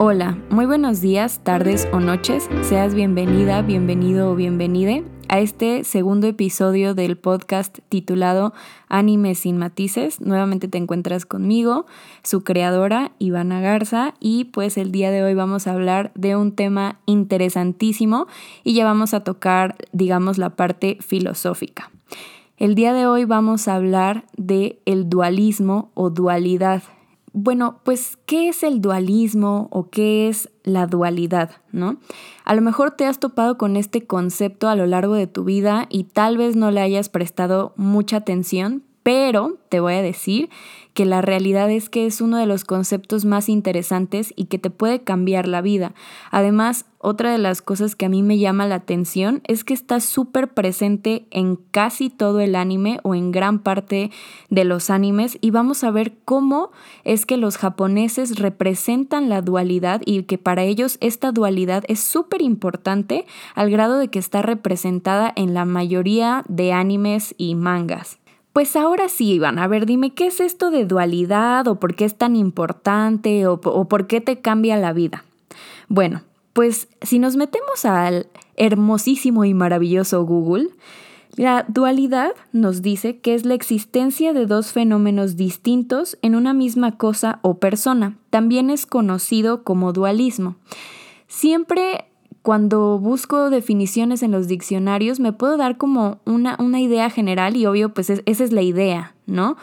Hola, muy buenos días, tardes o noches. Seas bienvenida, bienvenido o bienvenide a este segundo episodio del podcast titulado Anime sin matices. Nuevamente te encuentras conmigo, su creadora, Ivana Garza, y pues el día de hoy vamos a hablar de un tema interesantísimo y ya vamos a tocar, digamos, la parte filosófica. El día de hoy vamos a hablar de el dualismo o dualidad bueno, pues, ¿qué es el dualismo o qué es la dualidad, no? A lo mejor te has topado con este concepto a lo largo de tu vida y tal vez no le hayas prestado mucha atención, pero te voy a decir que la realidad es que es uno de los conceptos más interesantes y que te puede cambiar la vida. Además, otra de las cosas que a mí me llama la atención es que está súper presente en casi todo el anime o en gran parte de los animes y vamos a ver cómo es que los japoneses representan la dualidad y que para ellos esta dualidad es súper importante al grado de que está representada en la mayoría de animes y mangas. Pues ahora sí, Iván, a ver, dime, ¿qué es esto de dualidad o por qué es tan importante o, por qué te cambia la vida? Bueno, pues si nos metemos al hermosísimo y maravilloso Google, la dualidad nos dice que es la existencia de dos fenómenos distintos en una misma cosa o persona. También es conocido como dualismo. Siempre cuando busco definiciones en los diccionarios me puedo dar como una, una idea general y obvio pues esa es la idea, ¿no?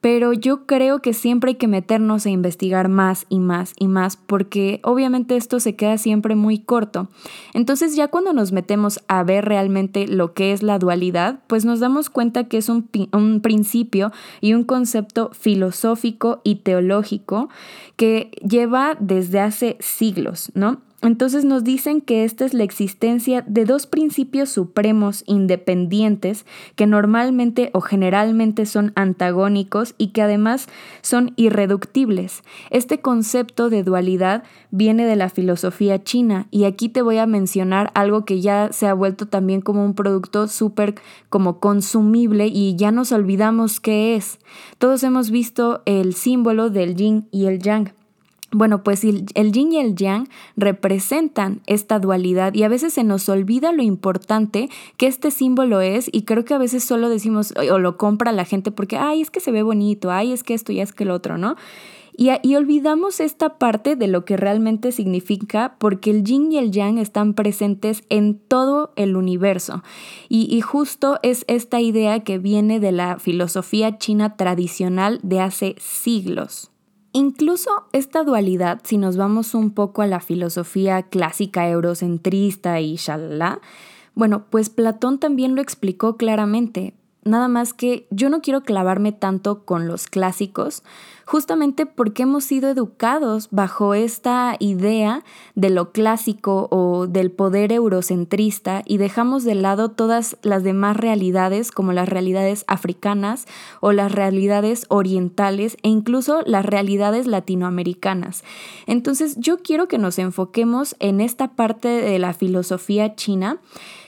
Pero yo creo que siempre hay que meternos a investigar más y más y más porque obviamente esto se queda siempre muy corto. Entonces ya cuando nos metemos a ver realmente lo que es la dualidad, pues nos damos cuenta que es un, un principio y un concepto filosófico y teológico que lleva desde hace siglos, ¿no? Entonces nos dicen que esta es la existencia de dos principios supremos independientes que normalmente o generalmente son antagónicos y que además son irreductibles. Este concepto de dualidad viene de la filosofía china y aquí te voy a mencionar algo que ya se ha vuelto también como un producto súper como consumible y ya nos olvidamos qué es. Todos hemos visto el símbolo del yin y el yang. Bueno, pues el, yin y el yang representan esta dualidad y a veces se nos olvida lo importante que este símbolo es y creo que a veces solo decimos o lo compra la gente porque, ay, es que se ve bonito, ay, es que esto y es que lo otro, ¿no? Y, y, olvidamos esta parte de lo que realmente significa porque el yin y el yang están presentes en todo el universo. Y, y, justo es esta idea que viene de la filosofía china tradicional de hace siglos. Incluso esta dualidad, si nos vamos un poco a la filosofía clásica eurocentrista y shalala, bueno, pues Platón también lo explicó claramente. Nada más que yo no quiero clavarme tanto con los clásicos, justamente porque hemos sido educados bajo esta idea de lo clásico o del poder eurocentrista y dejamos de lado todas las demás realidades como las realidades africanas o las realidades orientales e incluso las realidades latinoamericanas. Entonces yo quiero que nos enfoquemos en esta parte de la filosofía china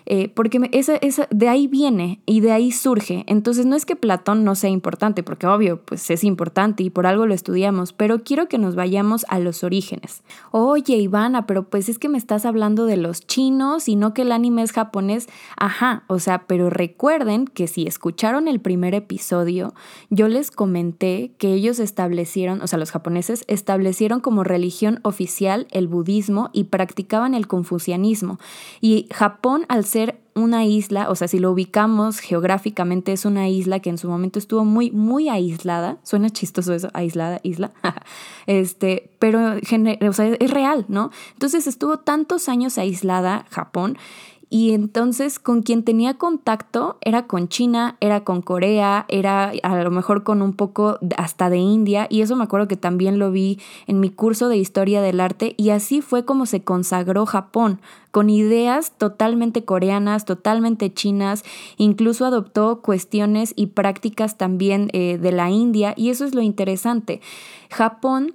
eh, porque esa, de ahí viene y de ahí surge. Entonces no es que Platón no sea importante, porque obvio, pues es importante y por algo lo estudiamos, pero quiero que nos vayamos a los orígenes. Oye, Ivana, pero pues es que me estás hablando de los chinos y no que el anime es japonés. Ajá, o sea, pero recuerden que si escucharon el primer episodio, yo les comenté que ellos establecieron, o sea, los japoneses establecieron como religión oficial el budismo y practicaban el confucianismo. Y Japón, al ser una isla, o sea, si lo ubicamos geográficamente, es una isla que en su momento estuvo muy, muy aislada. Suena chistoso eso, aislada, isla. este, pero o sea, es real, ¿no? Entonces estuvo tantos años aislada Japón y entonces con quien tenía contacto era con China, era con Corea, era a lo mejor con un poco hasta de India. Y eso me acuerdo que también lo vi en mi curso de historia del arte. Y así fue como se consagró Japón, con ideas totalmente coreanas, totalmente chinas. Incluso adoptó cuestiones y prácticas también eh, de la India. Y eso es lo interesante. Japón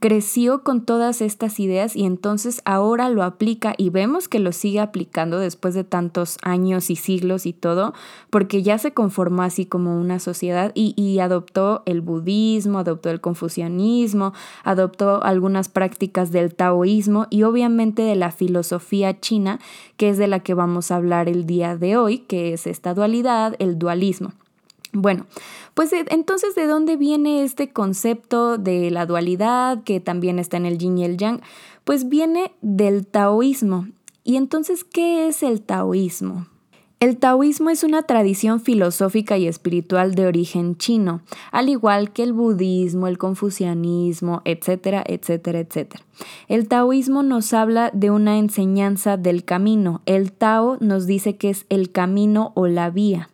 creció con todas estas ideas y entonces ahora lo aplica y vemos que lo sigue aplicando después de tantos años y siglos y todo, porque ya se conformó así como una sociedad y, y adoptó el budismo, adoptó el confucianismo, adoptó algunas prácticas del taoísmo y obviamente de la filosofía china, que es de la que vamos a hablar el día de hoy, que es esta dualidad, el dualismo. Bueno, pues eh, entonces, ¿de dónde viene este concepto de la dualidad que también está en el yin y el yang? Pues viene del taoísmo. ¿Y entonces qué es el taoísmo? El taoísmo es una tradición filosófica y espiritual de origen chino, al igual que el budismo, el confucianismo, etcétera, etcétera, etcétera. El taoísmo nos habla de una enseñanza del camino. El Tao nos dice que es el camino o la vía.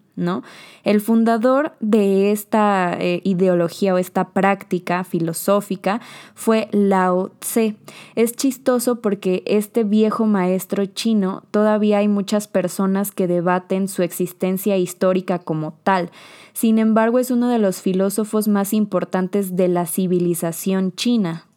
El fundador de esta eh, ideología o esta práctica filosófica fue Lao Tse. Es chistoso porque este viejo maestro chino todavía hay muchas personas que debaten su existencia histórica como tal. Sin embargo, es uno de los filósofos más importantes de la civilización china.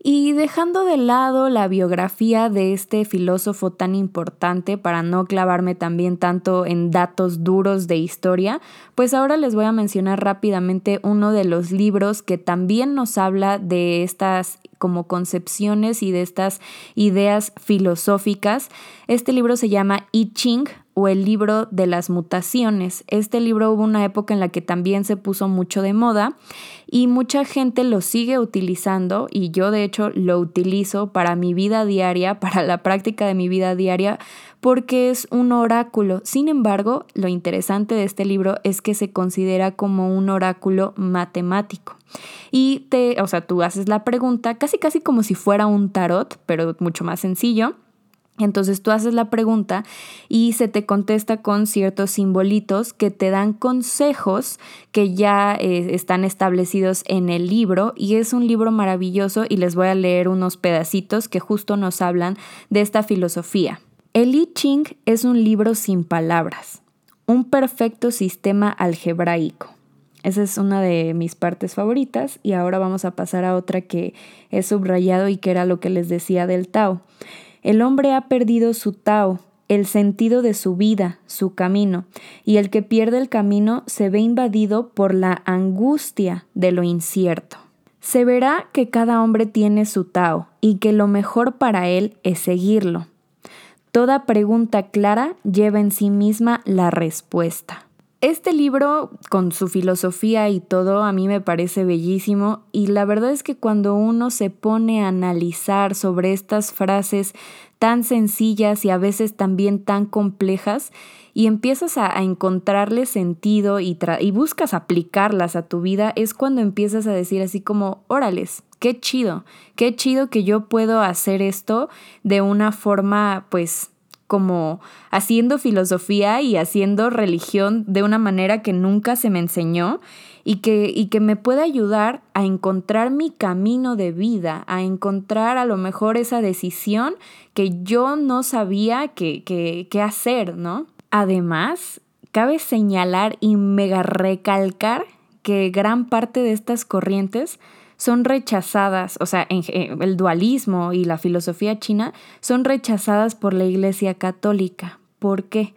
Y dejando de lado la biografía de este filósofo tan importante para no clavarme también tanto en datos duros de historia, pues ahora les voy a mencionar rápidamente uno de los libros que también nos habla de estas como concepciones y de estas ideas filosóficas. Este libro se llama I Ching o el libro de las mutaciones. Este libro hubo una época en la que también se puso mucho de moda y mucha gente lo sigue utilizando y yo de hecho lo utilizo para mi vida diaria, para la práctica de mi vida diaria, porque es un oráculo. Sin embargo, lo interesante de este libro es que se considera como un oráculo matemático. Y te, o sea, tú haces la pregunta casi casi como si fuera un tarot, pero mucho más sencillo entonces tú haces la pregunta y se te contesta con ciertos simbolitos que te dan consejos que ya eh, están establecidos en el libro y es un libro maravilloso y les voy a leer unos pedacitos que justo nos hablan de esta filosofía. El I Ching es un libro sin palabras, un perfecto sistema algebraico. Esa es una de mis partes favoritas y ahora vamos a pasar a otra que he subrayado y que era lo que les decía del Tao. El hombre ha perdido su Tao, el sentido de su vida, su camino, y el que pierde el camino se ve invadido por la angustia de lo incierto. Se verá que cada hombre tiene su Tao y que lo mejor para él es seguirlo. Toda pregunta clara lleva en sí misma la respuesta. Este libro, con su filosofía y todo, a mí me parece bellísimo y la verdad es que cuando uno se pone a analizar sobre estas frases tan sencillas y a veces también tan complejas y empiezas a, encontrarle sentido y, y buscas aplicarlas a tu vida, es cuando empiezas a decir así como, órales, qué chido, qué chido que yo puedo hacer esto de una forma pues como haciendo filosofía y haciendo religión de una manera que nunca se me enseñó y que, y que me pueda ayudar a encontrar mi camino de vida, a encontrar a lo mejor esa decisión que yo no sabía qué hacer, ¿no? Además, cabe señalar y mega recalcar que gran parte de estas corrientes son rechazadas, o sea, en, el dualismo y la filosofía china son rechazadas por la Iglesia Católica. ¿Por qué?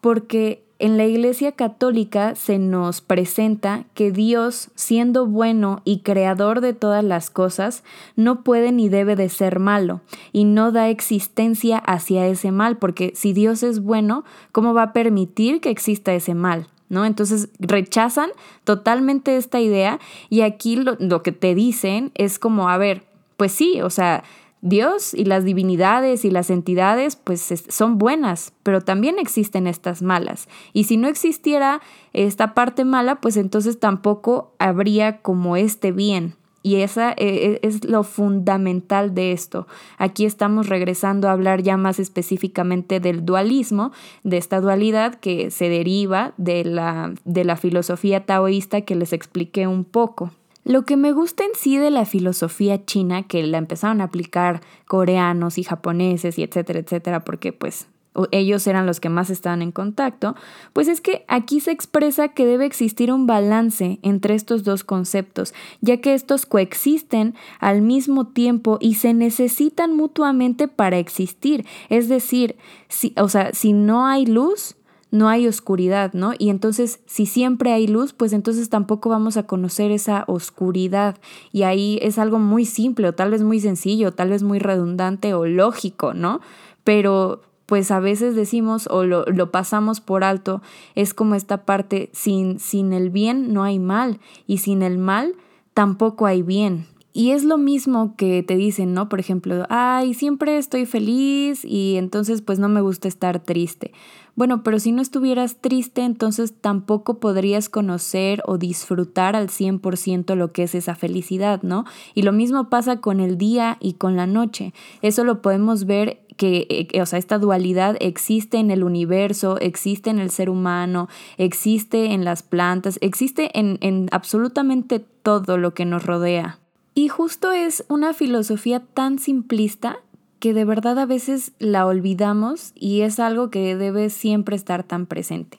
Porque en la Iglesia Católica se nos presenta que Dios, siendo bueno y creador de todas las cosas, no puede ni debe de ser malo y no da existencia hacia ese mal, porque si Dios es bueno, ¿cómo va a permitir que exista ese mal? ¿No? Entonces rechazan totalmente esta idea y aquí lo, que te dicen es como, a ver, pues sí, o sea, Dios y las divinidades y las entidades pues son buenas, pero también existen estas malas. Y si no existiera esta parte mala, pues entonces tampoco habría como este bien. Y esa eh, es lo fundamental de esto. Aquí estamos regresando a hablar ya más específicamente del dualismo, de esta dualidad que se deriva de la, de la filosofía taoísta que les expliqué un poco. Lo que me gusta en sí de la filosofía china, que la empezaron a aplicar coreanos y japoneses y etcétera, etcétera, porque pues ellos eran los que más estaban en contacto, pues es que aquí se expresa que debe existir un balance entre estos dos conceptos, ya que estos coexisten al mismo tiempo y se necesitan mutuamente para existir. Es decir, si, o sea, si no hay luz, no hay oscuridad, ¿no? Y entonces, si siempre hay luz, pues entonces tampoco vamos a conocer esa oscuridad. Y ahí es algo muy simple, o tal vez muy sencillo, tal vez muy redundante o lógico, ¿no? Pero pues a veces decimos o lo, lo, pasamos por alto, es como esta parte, sin, sin el bien no hay mal y sin el mal tampoco hay bien. Y es lo mismo que te dicen, ¿no? Por ejemplo, ay, siempre estoy feliz y entonces pues no me gusta estar triste. Bueno, pero si no estuvieras triste, entonces tampoco podrías conocer o disfrutar al 100% lo que es esa felicidad, ¿no? Y lo mismo pasa con el día y con la noche. Eso lo podemos ver que, eh, o sea, esta dualidad existe en el universo, existe en el ser humano, existe en las plantas, existe en, en absolutamente todo lo que nos rodea. Y justo es una filosofía tan simplista que de verdad a veces la olvidamos y es algo que debe siempre estar tan presente.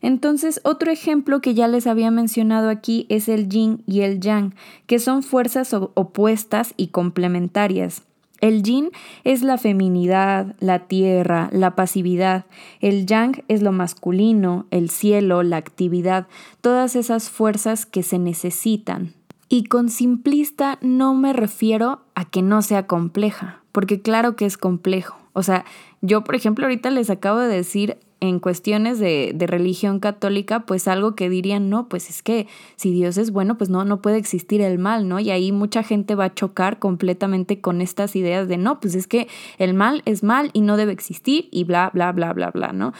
Entonces, otro ejemplo que ya les había mencionado aquí es el yin y el yang, que son fuerzas opuestas y complementarias. El yin es la feminidad, la tierra, la pasividad. El yang es lo masculino, el cielo, la actividad, todas esas fuerzas que se necesitan. Y con simplista no me refiero a que no sea compleja, porque claro que es complejo. O sea, yo por ejemplo ahorita les acabo de decir en cuestiones de, de, religión católica, pues algo que dirían, no, pues es que si Dios es bueno, pues no, no puede existir el mal, ¿no? Y ahí mucha gente va a chocar completamente con estas ideas de, no, pues es que el mal es mal y no debe existir y bla, bla, bla, bla, bla, ¿no?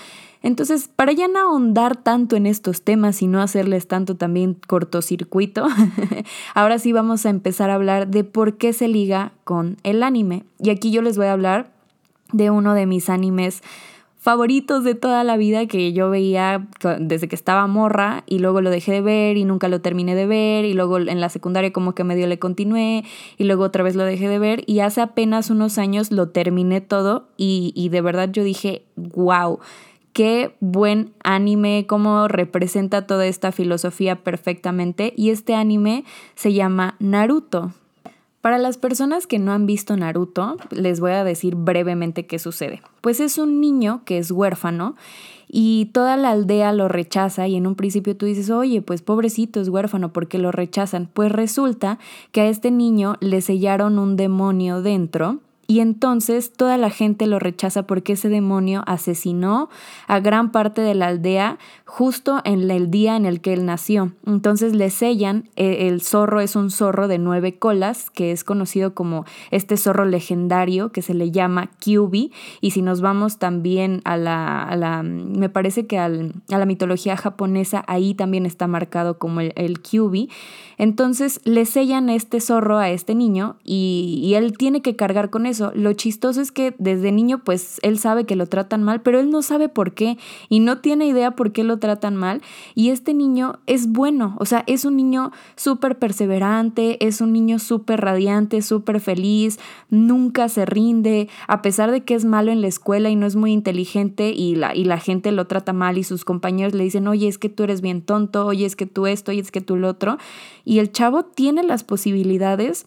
Entonces, para ya no ahondar tanto en estos temas y no hacerles tanto también cortocircuito, ahora sí vamos a empezar a hablar de por qué se liga con el anime. Y aquí yo les voy a hablar de uno de mis animes favoritos de toda la vida que yo veía desde que estaba morra y luego lo dejé de ver y nunca lo terminé de ver y luego en la secundaria como que medio le continué y luego otra vez lo dejé de ver y hace apenas unos años lo terminé todo y, y de verdad yo dije, wow qué buen anime, cómo representa toda esta filosofía perfectamente. Y este anime se llama Naruto. Para las personas que no han visto Naruto, les voy a decir brevemente qué sucede. Pues es un niño que es huérfano y toda la aldea lo rechaza y en un principio tú dices, oye, pues pobrecito es huérfano, ¿por qué lo rechazan? Pues resulta que a este niño le sellaron un demonio dentro y entonces toda la gente lo rechaza porque ese demonio asesinó a gran parte de la aldea justo en el día en el que él nació. Entonces le sellan, eh, el zorro es un zorro de nueve colas, que es conocido como este zorro legendario que se le llama Kyubi. Y si nos vamos también a la, me parece que a la mitología japonesa, ahí también está marcado como el, el Kyubi. Entonces le sellan este zorro a este niño y, y él tiene que cargar con eso. Lo chistoso es que desde niño pues él sabe que lo tratan mal, pero él no sabe por qué y no tiene idea por qué lo tratan mal. Y este niño es bueno, o sea, es un niño súper perseverante, es un niño súper radiante, súper feliz, nunca se rinde, a pesar de que es malo en la escuela y no es muy inteligente y la, y la gente lo trata mal y sus compañeros le dicen, oye, es que tú eres bien tonto, oye, es que tú esto, oye, es que tú lo otro. Y el chavo tiene las posibilidades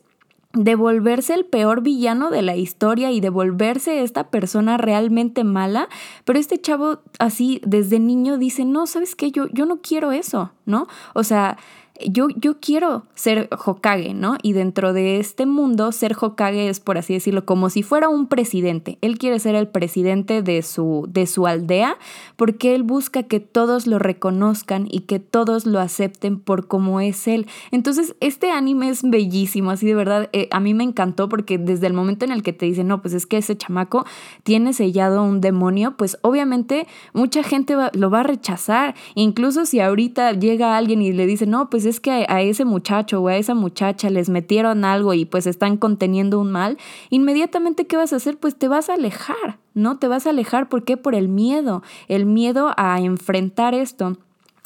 de volverse el peor villano de la historia y de volverse esta persona realmente mala, pero este chavo así desde niño dice, no, ¿sabes qué? Yo, yo no quiero eso, ¿no? O sea, yo, yo quiero ser Hokage, ¿no? Y dentro de este mundo, ser Hokage es, por así decirlo, como si fuera un presidente. Él quiere ser el presidente de su, de su aldea porque él busca que todos lo reconozcan y que todos lo acepten por como es él. Entonces, este anime es bellísimo, así de verdad, eh, a mí me encantó porque desde el momento en el que te dicen, no, pues es que ese chamaco tiene sellado un demonio, pues obviamente mucha gente lo va a rechazar. Incluso si ahorita llega alguien y le dice, no, pues es que a ese muchacho o a esa muchacha les metieron algo y pues están conteniendo un mal, inmediatamente ¿qué vas a hacer? Pues te vas a alejar, ¿no? Te vas a alejar, ¿por qué? Por el miedo, el miedo a enfrentar esto.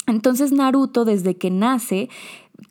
Entonces Naruto desde que nace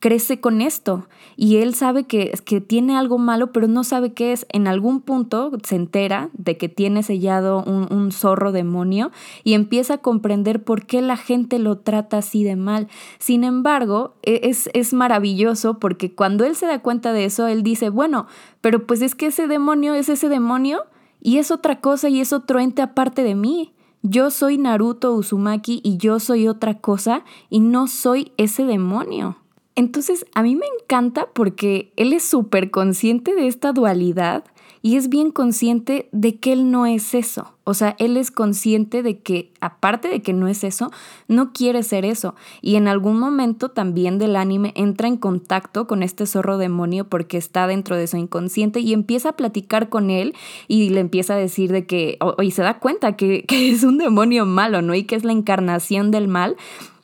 crece con esto y él sabe que, que tiene algo malo, pero no sabe qué es. En algún punto se entera de que tiene sellado un, un zorro demonio y empieza a comprender por qué la gente lo trata así de mal. Sin embargo, e, es, es maravilloso porque cuando él se da cuenta de eso, él dice, bueno, pero pues es que ese demonio es ese demonio y es otra cosa y es otro ente aparte de mí. Yo soy Naruto Uzumaki y yo soy otra cosa y no soy ese demonio. Entonces, a mí me encanta porque él es súper consciente de esta dualidad y es bien consciente de que él no es eso. O sea, él es consciente de que, aparte de que no es eso, no quiere ser eso. Y en algún momento también del anime entra en contacto con este zorro demonio porque está dentro de su inconsciente y empieza a platicar con él y le empieza a decir de que, y se da cuenta que, que es un demonio malo, ¿no? Y que es la encarnación del mal.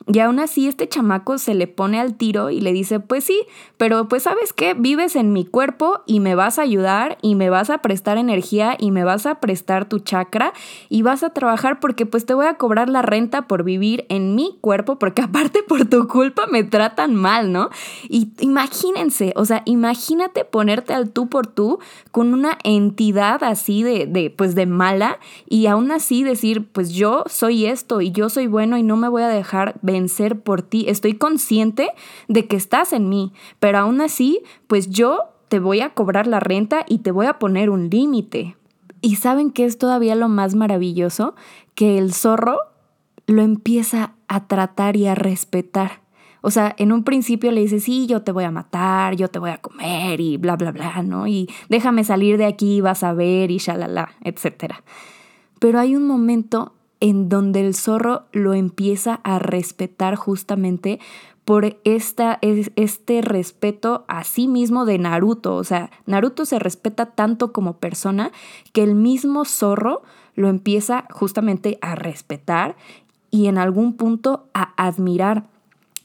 Y aún así este chamaco se le pone al tiro y le dice, pues sí, pero pues sabes qué, vives en mi cuerpo y me vas a ayudar y me vas a prestar energía y me vas a prestar tu chakra y vas a trabajar porque pues te voy a cobrar la renta por vivir en mi cuerpo porque aparte por tu culpa me tratan mal, ¿no? Y imagínense, o sea, imagínate ponerte al tú por tú con una entidad así de, de pues de mala y aún así decir, pues yo soy esto y yo soy bueno y no me voy a dejar ver vencer por ti. Estoy consciente de que estás en mí, pero aún así, pues yo te voy a cobrar la renta y te voy a poner un límite. ¿Y saben qué es todavía lo más maravilloso? Que el zorro lo empieza a tratar y a respetar. O sea, en un principio le dice, sí, yo te voy a matar, yo te voy a comer y bla, bla, bla, ¿no? Y déjame salir de aquí, vas a ver y shalala, etc. Pero hay un momento en donde el zorro lo empieza a respetar justamente por esta, este respeto a sí mismo de Naruto. O sea, Naruto se respeta tanto como persona que el mismo zorro lo empieza justamente a respetar y en algún punto a admirar.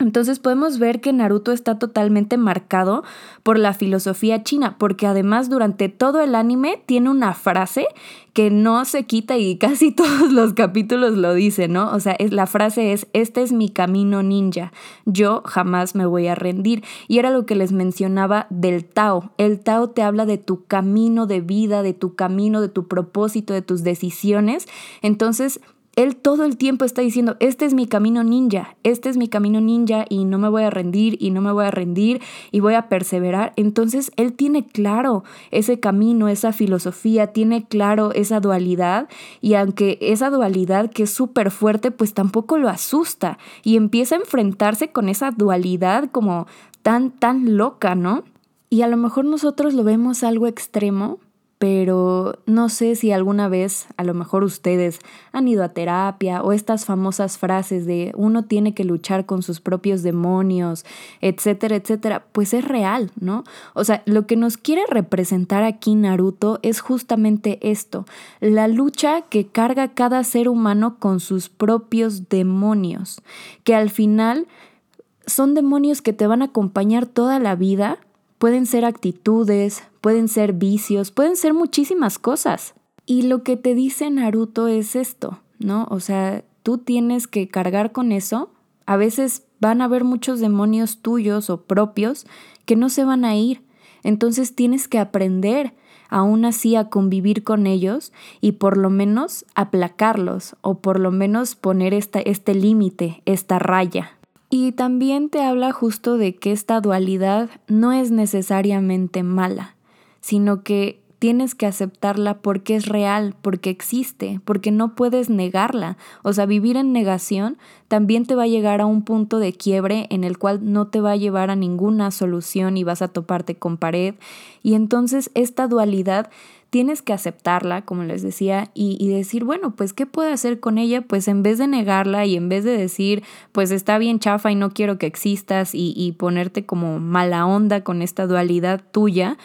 Entonces podemos ver que Naruto está totalmente marcado por la filosofía china, porque además durante todo el anime tiene una frase que no se quita y casi todos los capítulos lo dicen, ¿no? O sea, es, la frase es, este es mi camino ninja, yo jamás me voy a rendir. Y era lo que les mencionaba del Tao. El Tao te habla de tu camino de vida, de tu camino, de tu propósito, de tus decisiones. Entonces, él todo el tiempo está diciendo, este es mi camino ninja, este es mi camino ninja y no me voy a rendir y no me voy a rendir y voy a perseverar. Entonces él tiene claro ese camino, esa filosofía, tiene claro esa dualidad y aunque esa dualidad que es súper fuerte, pues tampoco lo asusta y empieza a enfrentarse con esa dualidad como tan, tan loca, ¿no? Y a lo mejor nosotros lo vemos algo extremo, pero no sé si alguna vez a lo mejor ustedes han ido a terapia o estas famosas frases de uno tiene que luchar con sus propios demonios, etcétera, etcétera, pues es real, ¿no? O sea, lo que nos quiere representar aquí Naruto es justamente esto, la lucha que carga cada ser humano con sus propios demonios, que al final son demonios que te van a acompañar toda la vida, pueden ser actitudes, pueden ser vicios, pueden ser muchísimas cosas. Y lo que te dice Naruto es esto, ¿no? O sea, tú tienes que cargar con eso. A veces van a haber muchos demonios tuyos o propios que no se van a ir. Entonces tienes que aprender aún así a convivir con ellos y por lo menos aplacarlos o por lo menos poner esta, este límite, esta raya. Y también te habla justo de que esta dualidad no es necesariamente mala sino que tienes que aceptarla porque es real, porque existe, porque no puedes negarla. O sea, vivir en negación también te va a llegar a un punto de quiebre en el cual no te va a llevar a ninguna solución y vas a toparte con pared. Y entonces esta dualidad tienes que aceptarla, como les decía, y, decir, bueno, pues, ¿qué puedo hacer con ella? Pues en vez de negarla y en vez de decir, pues está bien chafa y no quiero que existas y, ponerte como mala onda con esta dualidad tuya,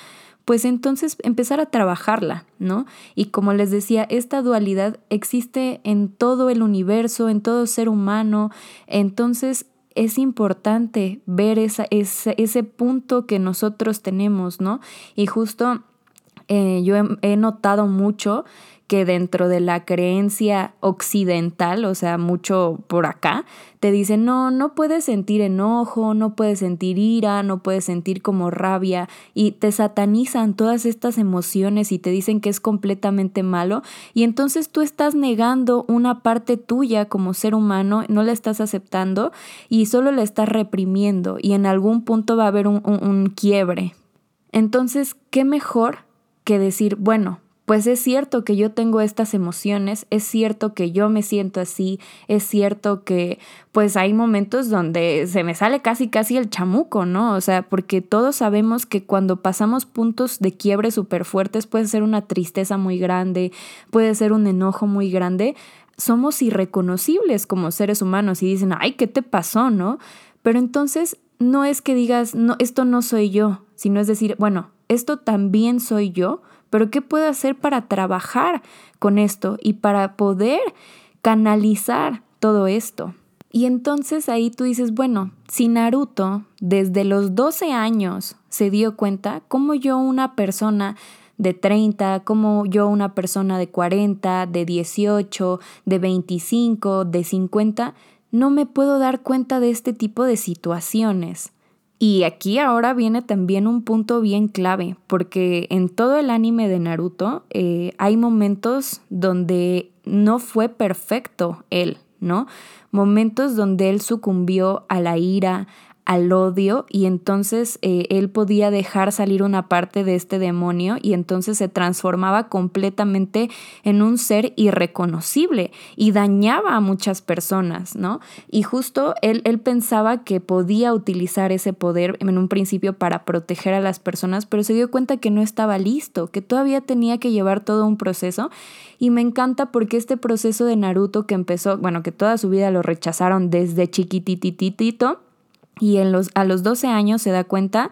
pues entonces empezar a trabajarla, ¿no? Y como les decía, esta dualidad existe en todo el universo, en todo ser humano, entonces es importante ver ese punto que nosotros tenemos, ¿no? Y justo Eh, yo he notado mucho que dentro de la creencia occidental, o sea, mucho por acá, te dicen, no, no puedes sentir enojo, no puedes sentir ira, no puedes sentir como rabia, y te satanizan todas estas emociones y te dicen que es completamente malo, y entonces tú estás negando una parte tuya como ser humano, no la estás aceptando y solo la estás reprimiendo, y en algún punto va a haber un, un quiebre. Entonces, ¿qué mejor que decir, bueno, pues es cierto que yo tengo estas emociones, es cierto que yo me siento así, es cierto que pues hay momentos donde se me sale casi casi el chamuco, ¿no? O sea, porque todos sabemos que cuando pasamos puntos de quiebre súper fuertes puede ser una tristeza muy grande, puede ser un enojo muy grande, somos irreconocibles como seres humanos y dicen, ay, ¿qué te pasó, no? Pero entonces no es que digas, no, esto no soy yo, sino es decir, bueno, esto también soy yo, pero ¿qué puedo hacer para trabajar con esto y para poder canalizar todo esto? Y entonces ahí tú dices, bueno, si Naruto desde los 12 años se dio cuenta, como yo una persona de 30, como yo una persona de 40, de 18, de 25, de 50, no me puedo dar cuenta de este tipo de situaciones. Y aquí ahora viene también un punto bien clave, porque en todo el anime de Naruto eh, hay momentos donde no fue perfecto él, ¿no? Momentos donde él sucumbió a la ira, al odio y entonces eh, él podía dejar salir una parte de este demonio y entonces se transformaba completamente en un ser irreconocible y dañaba a muchas personas, ¿no? Y justo él, él pensaba que podía utilizar ese poder en un principio para proteger a las personas, pero se dio cuenta que no estaba listo, que todavía tenía que llevar todo un proceso y me encanta porque este proceso de Naruto que empezó, bueno, que toda su vida lo rechazaron desde chiquitititito, y en los, a los 12 años se da cuenta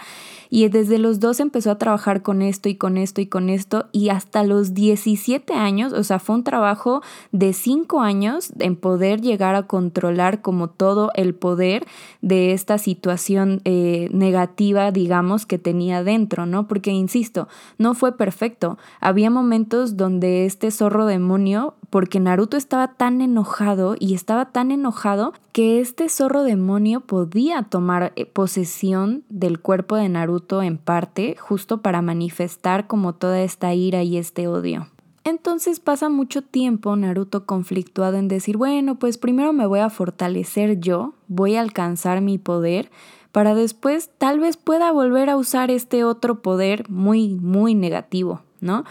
y desde los 12 empezó a trabajar con esto y con esto y con esto y hasta los 17 años, o sea, fue un trabajo de 5 años en poder llegar a controlar como todo el poder de esta situación eh, negativa, digamos, que tenía dentro, ¿no? Porque, insisto, no fue perfecto. Había momentos donde este zorro demonio, porque Naruto estaba tan enojado y estaba tan enojado que este zorro demonio podía tomar eh, posesión del cuerpo de Naruto en parte, justo para manifestar como toda esta ira y este odio. Entonces pasa mucho tiempo Naruto conflictuado en decir, bueno, pues primero me voy a fortalecer yo, voy a alcanzar mi poder, para después tal vez pueda volver a usar este otro poder muy, muy negativo, ¿no?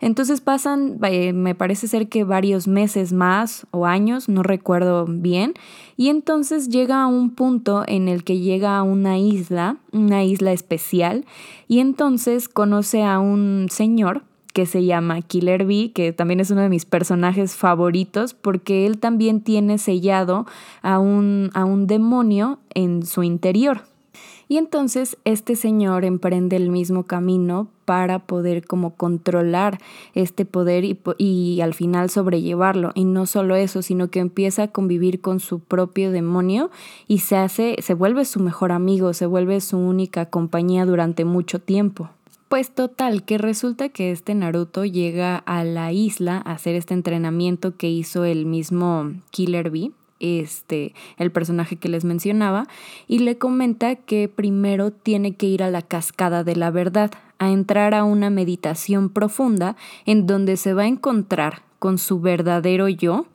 Entonces pasan, me parece ser que varios meses más o años, no recuerdo bien, y entonces llega a un punto en el que llega a una isla, una isla especial, y entonces conoce a un señor que se llama Killer Bee, que también es uno de mis personajes favoritos, porque él también tiene sellado a un, a un demonio en su interior. Y entonces este señor emprende el mismo camino para poder como controlar este poder y, al final sobrellevarlo. Y no solo eso, sino que empieza a convivir con su propio demonio y se hace, se vuelve su mejor amigo, se vuelve su única compañía durante mucho tiempo. Pues total, que resulta que este Naruto llega a la isla a hacer este entrenamiento que hizo el mismo Killer Bee este, el personaje que les mencionaba, y le comenta que primero tiene que ir a la cascada de la verdad, a entrar a una meditación profunda en donde se va a encontrar con su verdadero yo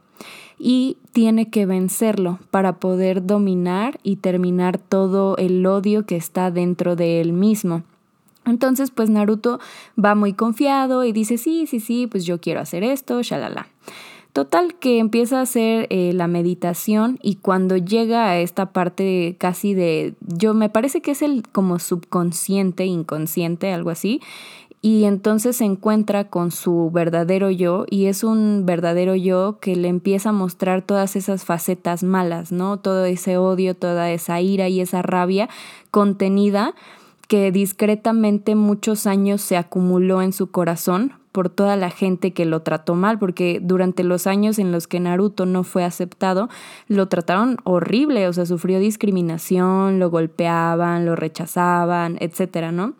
y tiene que vencerlo para poder dominar y terminar todo el odio que está dentro de él mismo. Entonces, pues Naruto va muy confiado y dice, sí, sí, sí, pues yo quiero hacer esto, shalala. Total que empieza a hacer eh, la meditación y cuando llega a esta parte casi de, yo me parece que es el como subconsciente, inconsciente, algo así, y entonces se encuentra con su verdadero yo y es un verdadero yo que le empieza a mostrar todas esas facetas malas, ¿no? Todo ese odio, toda esa ira y esa rabia contenida que discretamente muchos años se acumuló en su corazón por toda la gente que lo trató mal, porque durante los años en los que Naruto no fue aceptado, lo trataron horrible, o sea, sufrió discriminación, lo golpeaban, lo rechazaban, etcétera, ¿no?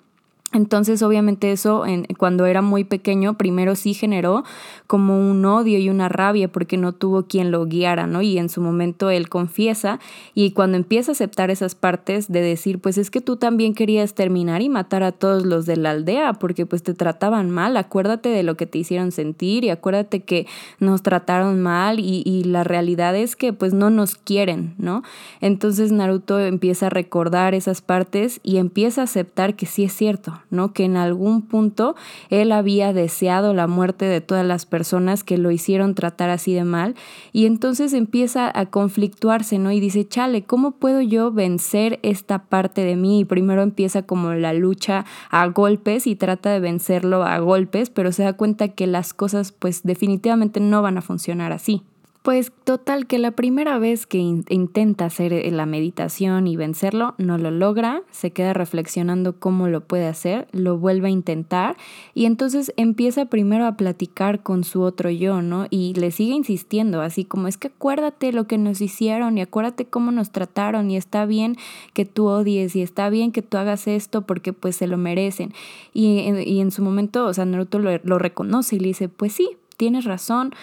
Entonces, obviamente eso cuando era muy pequeño, primero sí generó como un odio y una rabia porque no tuvo quien lo guiara, ¿no? Y en su momento él confiesa y cuando empieza a aceptar esas partes de decir, pues es que tú también querías terminar y matar a todos los de la aldea porque pues te trataban mal, acuérdate de lo que te hicieron sentir y acuérdate que nos trataron mal y, y la realidad es que pues no nos quieren, ¿no? Entonces Naruto empieza a recordar esas partes y empieza a aceptar que sí es cierto, ¿no? Que en algún punto él había deseado la muerte de todas las personas que lo hicieron tratar así de mal y entonces empieza a conflictuarse, ¿no? Y dice, chale, ¿cómo puedo yo vencer esta parte de mí? Y primero empieza como la lucha a golpes y trata de vencerlo a golpes, pero se da cuenta que las cosas pues definitivamente no van a funcionar así. Pues total que la primera vez que intenta hacer eh, la meditación y vencerlo, no lo logra, se queda reflexionando cómo lo puede hacer, lo vuelve a intentar y entonces empieza primero a platicar con su otro yo, ¿no? Y le sigue insistiendo, así como es que acuérdate lo que nos hicieron y acuérdate cómo nos trataron y está bien que tú odies y está bien que tú hagas esto porque pues se lo merecen. Y, y en su momento, o sea, Naruto lo, lo reconoce y le dice, pues sí, tienes razón,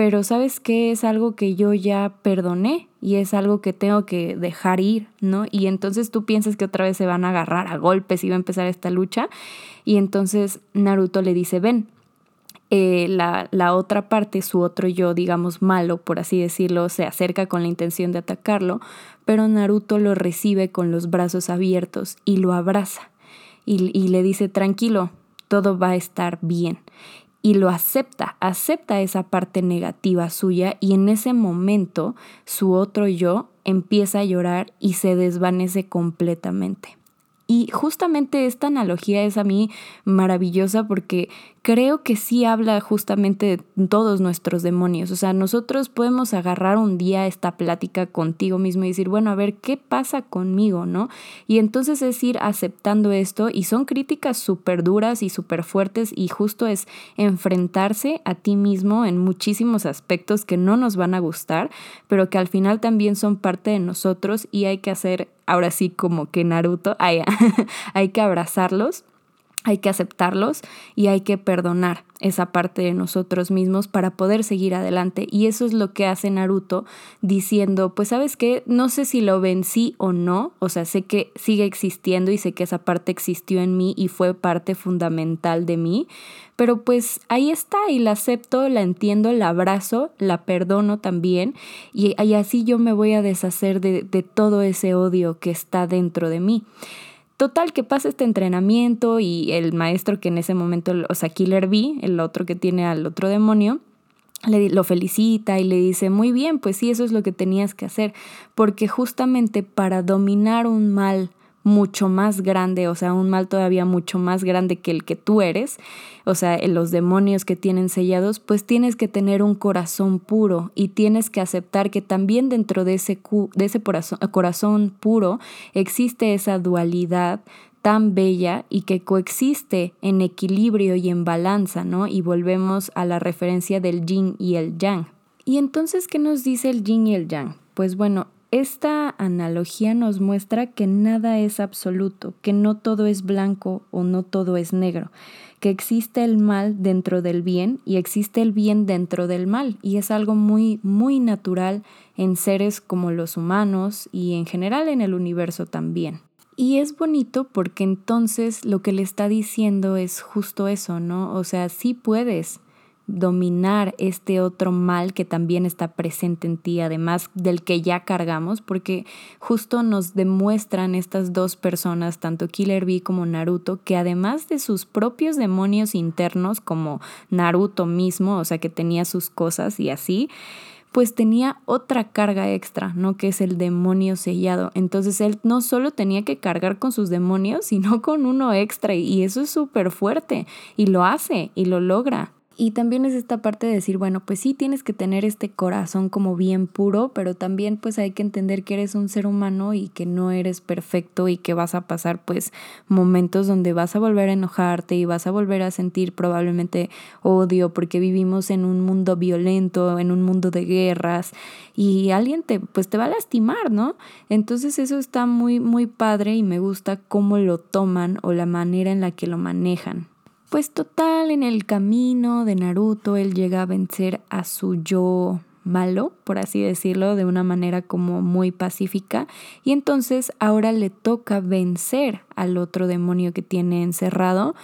pero sabes que es algo que yo ya perdoné y es algo que tengo que dejar ir, ¿no? Y entonces tú piensas que otra vez se van a agarrar a golpes y va a empezar esta lucha. Y entonces Naruto le dice, ven, eh, la, la, otra parte, su otro yo, digamos malo, por así decirlo, se acerca con la intención de atacarlo, pero Naruto lo recibe con los brazos abiertos y lo abraza y, y le dice, tranquilo, todo va a estar bien y lo acepta, acepta esa parte negativa suya y en ese momento su otro yo empieza a llorar y se desvanece completamente. Y justamente esta analogía es a mí maravillosa porque creo que sí habla justamente de todos nuestros demonios. O sea, nosotros podemos agarrar un día esta plática contigo mismo y decir, bueno, a ver, ¿qué pasa conmigo? ¿No? Y entonces es ir aceptando esto y son críticas súper duras y súper fuertes y justo es enfrentarse a ti mismo en muchísimos aspectos que no nos van a gustar, pero que al final también son parte de nosotros y hay que hacer ahora sí como que Naruto, hay, hay que abrazarlos hay que aceptarlos y hay que perdonar esa parte de nosotros mismos para poder seguir adelante. Y eso es lo que hace Naruto diciendo, pues sabes qué, no sé si lo vencí o no, o sea, sé que sigue existiendo y sé que esa parte existió en mí y fue parte fundamental de mí, pero pues ahí está y la acepto, la entiendo, la abrazo, la perdono también y, así yo me voy a deshacer de, de todo ese odio que está dentro de mí. Total, que pasa este entrenamiento y el maestro que en ese momento, o sea, Killer B, el otro que tiene al otro demonio, le, lo felicita y le dice, muy bien, pues sí, eso es lo que tenías que hacer, porque justamente para dominar un mal mucho más grande, o sea, un mal todavía mucho más grande que el que tú eres, o sea, los demonios que tienen sellados, pues tienes que tener un corazón puro y tienes que aceptar que también dentro de ese, de ese corazón, corazón puro existe esa dualidad tan bella y que coexiste en equilibrio y en balanza, ¿no? Y volvemos a la referencia del yin y el yang. ¿Y entonces qué nos dice el yin y el yang? Pues bueno, esta analogía nos muestra que nada es absoluto, que no todo es blanco o no todo es negro, que existe el mal dentro del bien y existe el bien dentro del mal, y es algo muy, muy natural en seres como los humanos y en general en el universo también. Y es bonito porque entonces lo que le está diciendo es justo eso, ¿no? O sea, sí puedes dominar este otro mal que también está presente en ti, además del que ya cargamos, porque justo nos demuestran estas dos personas, tanto Killer Bee como Naruto, que además de sus propios demonios internos, como Naruto mismo, o sea, que tenía sus cosas y así, pues tenía otra carga extra, ¿no? Que es el demonio sellado. Entonces él no solo tenía que cargar con sus demonios, sino con uno extra y eso es súper fuerte y lo hace y lo logra. Y también es esta parte de decir, bueno, pues sí tienes que tener este corazón como bien puro, pero también pues hay que entender que eres un ser humano y que no eres perfecto y que vas a pasar pues momentos donde vas a volver a enojarte y vas a volver a sentir probablemente odio porque vivimos en un mundo violento, en un mundo de guerras y alguien te pues te va a lastimar, ¿no? Entonces eso está muy muy padre y me gusta cómo lo toman o la manera en la que lo manejan. Pues total, en el camino de Naruto él llega a vencer a su yo malo, por así decirlo, de una manera como muy pacífica, y entonces ahora le toca vencer al otro demonio que tiene encerrado.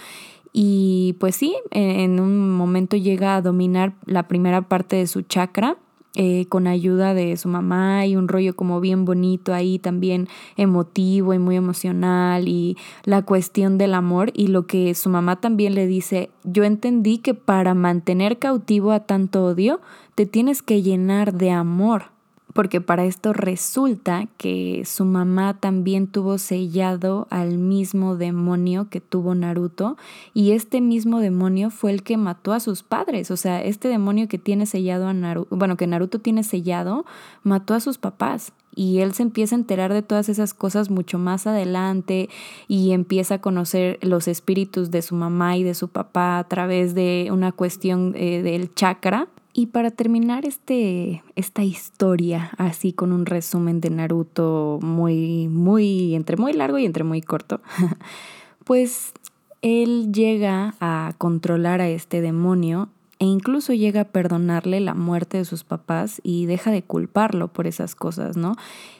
Y pues sí, en un momento llega a dominar la primera parte de su chakra eh, con ayuda de su mamá y un rollo como bien bonito ahí también emotivo y muy emocional y la cuestión del amor y lo que su mamá también le dice, yo entendí que para mantener cautivo a tanto odio te tienes que llenar de amor porque para esto resulta que su mamá también tuvo sellado al mismo demonio que tuvo Naruto y este mismo demonio fue el que mató a sus padres, o sea, este demonio que tiene sellado a Naruto, bueno, que Naruto tiene sellado, mató a sus papás y él se empieza a enterar de todas esas cosas mucho más adelante y empieza a conocer los espíritus de su mamá y de su papá a través de una cuestión eh, del chakra y para terminar este, esta historia, así con un resumen de Naruto muy, muy, entre muy largo y entre muy corto, pues él llega a controlar a este demonio e incluso llega a perdonarle la muerte de sus papás y deja de culparlo por esas cosas, ¿no?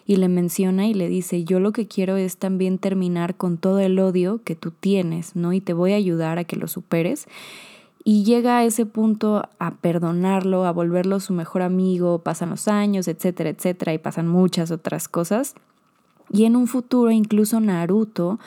Y le menciona y le dice, yo lo que quiero es también terminar con todo el odio que tú tienes, ¿no? Y te voy a ayudar a que lo superes y llega a ese punto a perdonarlo, a volverlo su mejor amigo, pasan los años, etcétera, etcétera, y pasan muchas otras cosas. Y en un futuro incluso Naruto,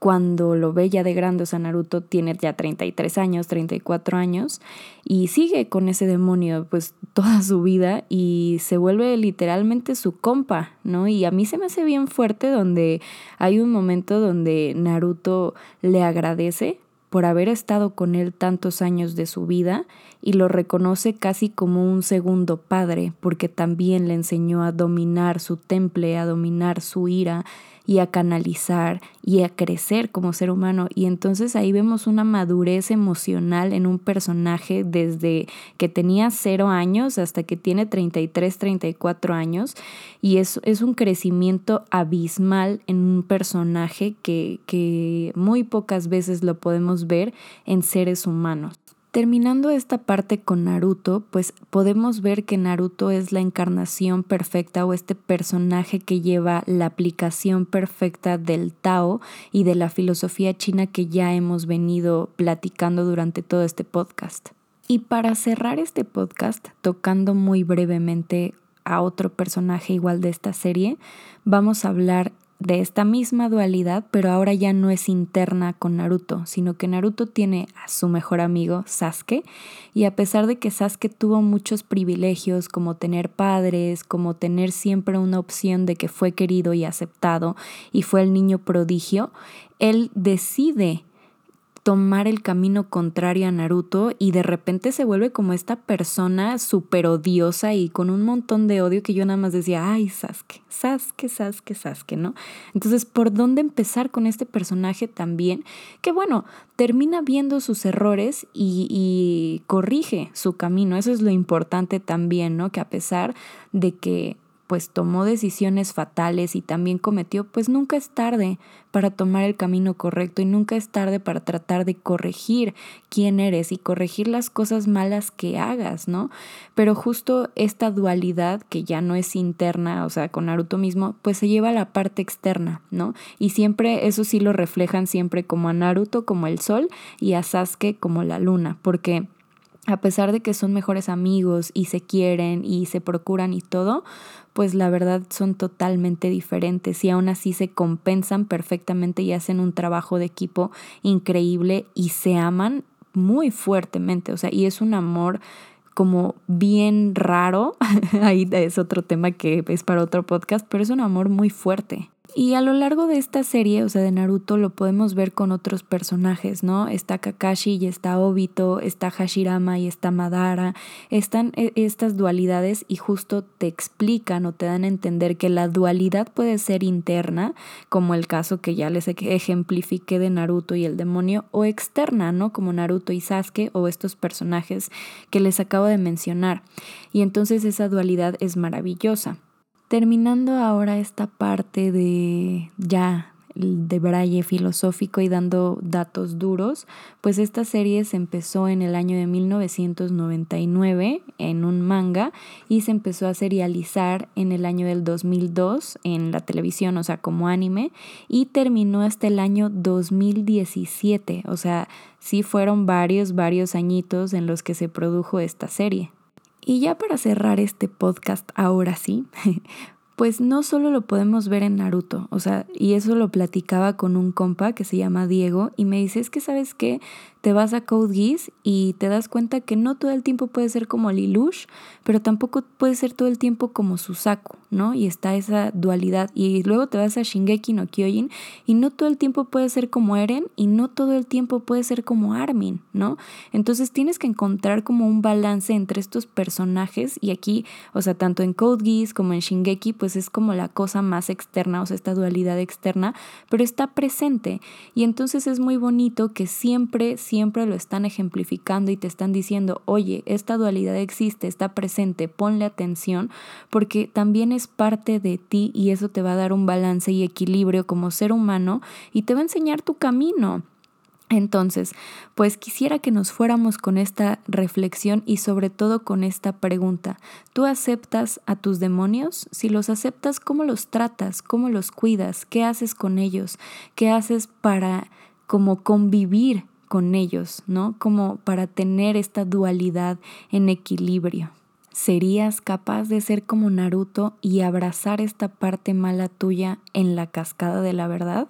cuando lo ve ya de grande, o sea, Naruto tiene ya 33 años, 34 años, y sigue con ese demonio pues toda su vida y se vuelve literalmente su compa, ¿no? Y a mí se me hace bien fuerte donde hay un momento donde Naruto le agradece por haber estado con él tantos años de su vida y lo reconoce casi como un segundo padre, porque también le enseñó a dominar su temple, a dominar su ira y a canalizar y a crecer como ser humano. Y entonces ahí vemos una madurez emocional en un personaje desde que tenía cero años hasta que tiene 33, 34 años. Y es, es un crecimiento abismal en un personaje que, que muy pocas veces lo podemos ver en seres humanos. Terminando esta parte con Naruto, pues podemos ver que Naruto es la encarnación perfecta o este personaje que lleva la aplicación perfecta del Tao y de la filosofía china que ya hemos venido platicando durante todo este podcast. Y para cerrar este podcast, tocando muy brevemente a otro personaje igual de esta serie, vamos a hablar de esta misma dualidad, pero ahora ya no es interna con Naruto, sino que Naruto tiene a su mejor amigo Sasuke y a pesar de que Sasuke tuvo muchos privilegios como tener padres, como tener siempre una opción de que fue querido y aceptado y fue el niño prodigio, él decide tomar el camino contrario a Naruto y de repente se vuelve como esta persona súper odiosa y con un montón de odio que yo nada más decía, ay, Sasuke, Sasuke, Sasuke, Sasuke, ¿no? Entonces, ¿por dónde empezar con este personaje también? Que bueno, termina viendo sus errores y, y corrige su camino. Eso es lo importante también, ¿no? Que a pesar de que pues tomó decisiones fatales y también cometió, pues nunca es tarde para tomar el camino correcto y nunca es tarde para tratar de corregir quién eres y corregir las cosas malas que hagas, ¿no? Pero justo esta dualidad que ya no es interna, o sea, con Naruto mismo, pues se lleva a la parte externa, ¿no? Y siempre eso sí lo reflejan siempre como a Naruto como el sol y a Sasuke como la luna, porque a pesar de que son mejores amigos y se quieren y se procuran y todo, pues la verdad son totalmente diferentes y aún así se compensan perfectamente y hacen un trabajo de equipo increíble y se aman muy fuertemente, o sea, y es un amor como bien raro, ahí es otro tema que es para otro podcast, pero es un amor muy fuerte. Y a lo largo de esta serie, o sea, de Naruto, lo podemos ver con otros personajes, ¿no? Está Kakashi y está Obito, está Hashirama y está Madara. Están e, estas dualidades y justo te explican o te dan a entender que la dualidad puede ser interna, como el caso que ya les ejemplifiqué de Naruto y el demonio, o externa, ¿no? Como Naruto y Sasuke o estos personajes que les acabo de mencionar. Y entonces esa dualidad es maravillosa. Terminando ahora esta parte de ya de braille filosófico y dando datos duros, pues esta serie se empezó en el año de 1999 en un manga y se empezó a serializar en el año del 2002 en la televisión, o sea, como anime, y terminó hasta el año 2017, o sea, sí fueron varios, varios añitos en los que se produjo esta serie. Y ya para cerrar este podcast, ahora sí, pues no solo lo podemos ver en Naruto, o sea, y eso lo platicaba con un compa que se llama Diego y me dice, es que sabes qué, te vas a Code Geass y te das cuenta que no todo el tiempo puede ser como Lilush, pero tampoco puede ser todo el tiempo como Susaku, ¿no? Y está esa dualidad. Y luego te vas a Shingeki no Kyojin y no todo el tiempo puede ser como Eren y no todo el tiempo puede ser como Armin, ¿no? Entonces tienes que encontrar como un balance entre estos personajes y aquí, o sea, tanto en Code Geass como en Shingeki, pues es como la cosa más externa, o sea, esta dualidad externa, pero está presente. Y entonces es muy bonito que siempre, siempre siempre lo están ejemplificando y te están diciendo, oye, esta dualidad existe, está presente, ponle atención, porque también es parte de ti y eso te va a dar un balance y equilibrio como ser humano y te va a enseñar tu camino. Entonces, pues quisiera que nos fuéramos con esta reflexión y sobre todo con esta pregunta. ¿Tú aceptas a tus demonios? Si los aceptas, ¿cómo los tratas? ¿Cómo los cuidas? ¿Qué haces con ellos? ¿Qué haces para como convivir con ellos, ¿no? Como para tener esta dualidad en equilibrio. ¿Serías capaz de ser como Naruto y abrazar esta parte mala tuya en la cascada de la verdad?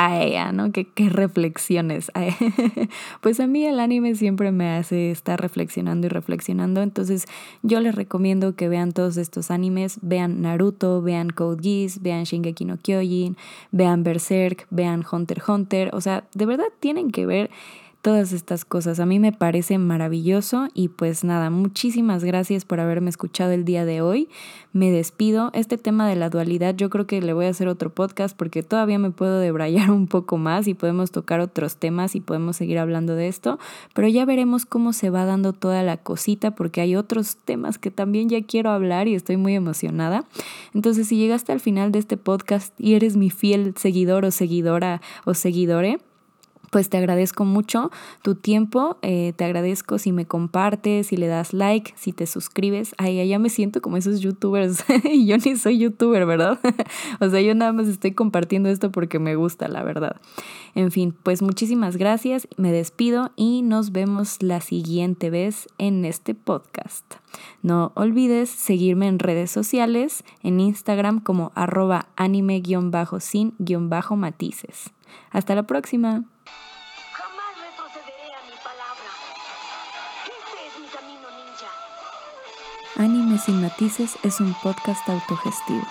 A ella, ¿no? Qué, reflexiones. pues a mí el anime siempre me hace estar reflexionando y reflexionando, entonces yo les recomiendo que vean todos estos animes, vean Naruto, vean Code Geass, vean Shingeki no Kyojin, vean Berserk, vean Hunter x Hunter, o sea, de verdad tienen que ver todas estas cosas. A mí me parece maravilloso y pues nada, muchísimas gracias por haberme escuchado el día de hoy. Me despido. Este tema de la dualidad yo creo que le voy a hacer otro podcast porque todavía me puedo debrayar un poco más y podemos tocar otros temas y podemos seguir hablando de esto, pero ya veremos cómo se va dando toda la cosita porque hay otros temas que también ya quiero hablar y estoy muy emocionada. Entonces, si llegaste al final de este podcast y eres mi fiel seguidor o seguidora o seguidore, pues te agradezco mucho tu tiempo, eh, te agradezco si me compartes, si le das like, si te suscribes. Ay, ya me siento como esos youtubers y yo ni soy youtuber, ¿verdad? o sea, yo nada más estoy compartiendo esto porque me gusta, la verdad. En fin, pues muchísimas gracias, me despido y nos vemos la siguiente vez en este podcast. No olvides seguirme en redes sociales, en Instagram como arroba anime-sin-matices. Hasta la próxima. Anime sin matices es un podcast autogestivo.